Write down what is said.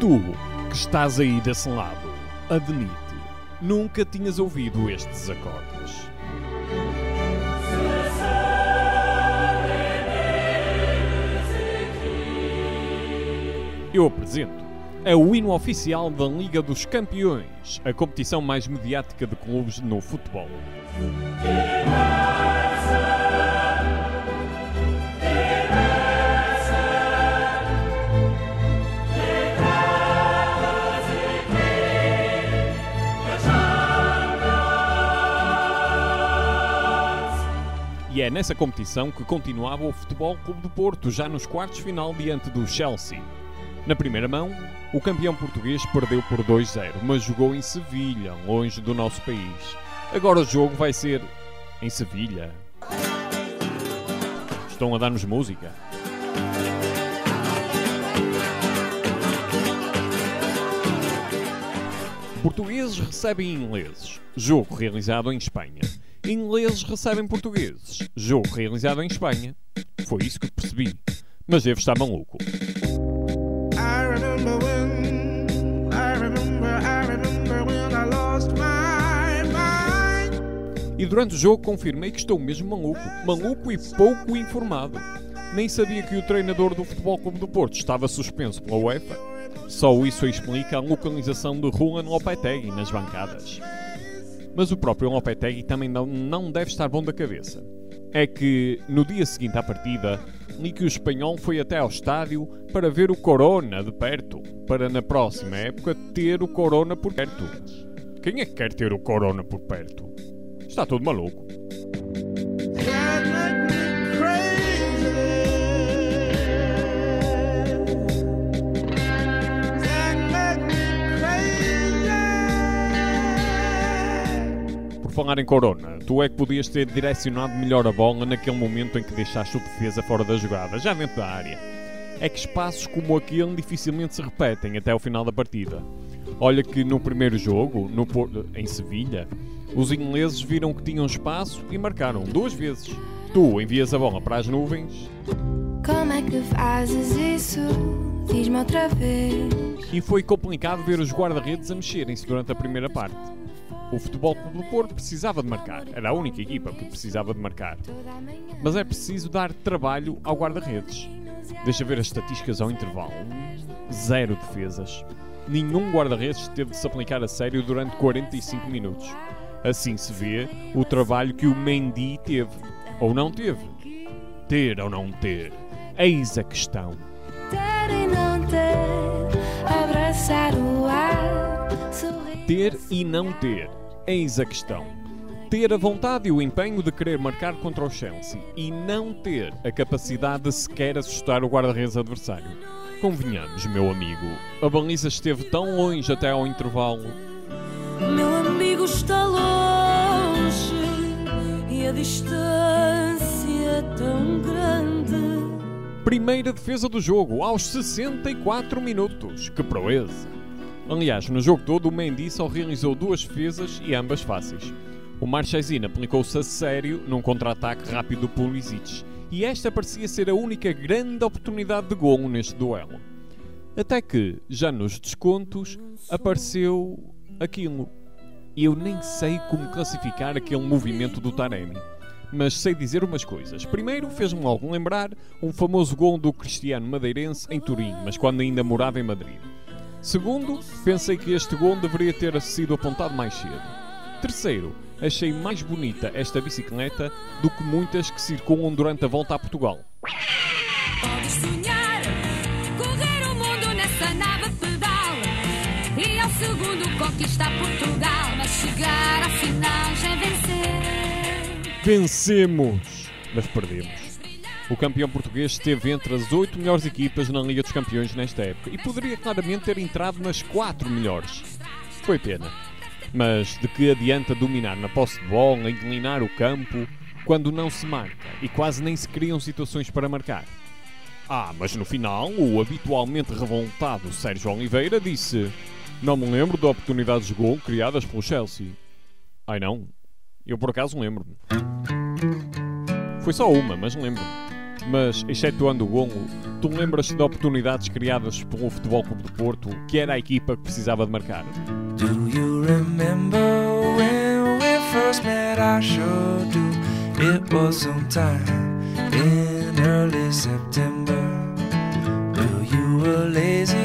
Tu, que estás aí desse lado, admite, nunca tinhas ouvido estes acordes. Eu apresento. O hino oficial da Liga dos Campeões, a competição mais mediática de clubes no futebol. E é nessa competição que continuava o Futebol Clube do Porto, já nos quartos final diante do Chelsea. Na primeira mão, o campeão português perdeu por 2-0, mas jogou em Sevilha, longe do nosso país. Agora o jogo vai ser em Sevilha. Estão a dar-nos música. Portugueses recebem ingleses. Jogo realizado em Espanha. Ingleses recebem portugueses. Jogo realizado em Espanha. Foi isso que percebi. Mas devo estar maluco. E durante o jogo confirmei que estou mesmo maluco. Maluco e pouco informado. Nem sabia que o treinador do Futebol Clube do Porto estava suspenso pela UEFA. Só isso explica a localização de Juan Lopetegui nas bancadas. Mas o próprio Lopetegui também não, não deve estar bom da cabeça. É que, no dia seguinte à partida, li que o espanhol foi até ao estádio para ver o Corona de perto, para na próxima época ter o Corona por perto. Quem é que quer ter o Corona por perto? Está todo maluco. Falar em Corona, tu é que podias ter direcionado melhor a bola naquele momento em que deixaste o defesa fora da jogada, já dentro da área. É que espaços como aquele dificilmente se repetem até ao final da partida. Olha que no primeiro jogo, no em Sevilha, os ingleses viram que tinham espaço e marcaram duas vezes. Tu envias a bola para as nuvens Como é que fazes isso? Diz-me outra vez. e foi complicado ver os guarda-redes a mexerem-se durante a primeira parte. O Futebol Clube do Porto precisava de marcar, era a única equipa que precisava de marcar. Mas é preciso dar trabalho ao guarda-redes. Deixa ver as estatísticas ao intervalo. Zero defesas. Nenhum guarda-redes teve de se aplicar a sério durante 45 minutos. Assim se vê o trabalho que o Mendy teve. Ou não teve. Ter ou não ter. Eis a questão. Ter e não ter, abraçar o ar, sorrir. Ter e não ter. Eis a questão. Ter a vontade e o empenho de querer marcar contra o Chelsea e não ter a capacidade de sequer assustar o guarda-redes adversário. Convenhamos, meu amigo, a baliza esteve tão longe até ao intervalo. Meu amigo está longe e a distância é tão grande. Primeira defesa do jogo, aos 64 minutos. Que proeza! Aliás, no jogo todo, o Mendy só realizou duas defesas e ambas fáceis. O Marchesin aplicou-se a sério num contra-ataque rápido do Pulisic. E esta parecia ser a única grande oportunidade de golo neste duelo. Até que, já nos descontos, apareceu aquilo. Eu nem sei como classificar aquele movimento do Taremi. Mas sei dizer umas coisas. Primeiro, fez-me logo lembrar um famoso gol do Cristiano Madeirense em Turim, mas quando ainda morava em Madrid. Segundo, pensei que este gol deveria ter sido apontado mais cedo. Terceiro, achei mais bonita esta bicicleta do que muitas que circulam durante a volta a Portugal. Podes sonhar, correr o mundo nessa nave pedal e ao segundo conquistar Portugal, mas chegar à final já é vencer. Vencemos! Mas perdemos. O campeão português esteve entre as oito melhores equipas na Liga dos Campeões nesta época e poderia claramente ter entrado nas quatro melhores. Foi pena. Mas de que adianta dominar na posse de bola, inclinar o campo, quando não se marca e quase nem se criam situações para marcar? Ah, mas no final, o habitualmente revoltado Sérgio Oliveira disse: Não me lembro de oportunidades de gol criadas pelo Chelsea. Ai não? Eu por acaso lembro-me. Foi só uma, mas lembro-me. Mas, excetuando o gongo, tu lembras-te de oportunidades criadas pelo Futebol Clube do Porto, que era a equipa que precisava de marcar? Do you remember when we first met? I sure do. It was sometime in early September. Well, you were lazy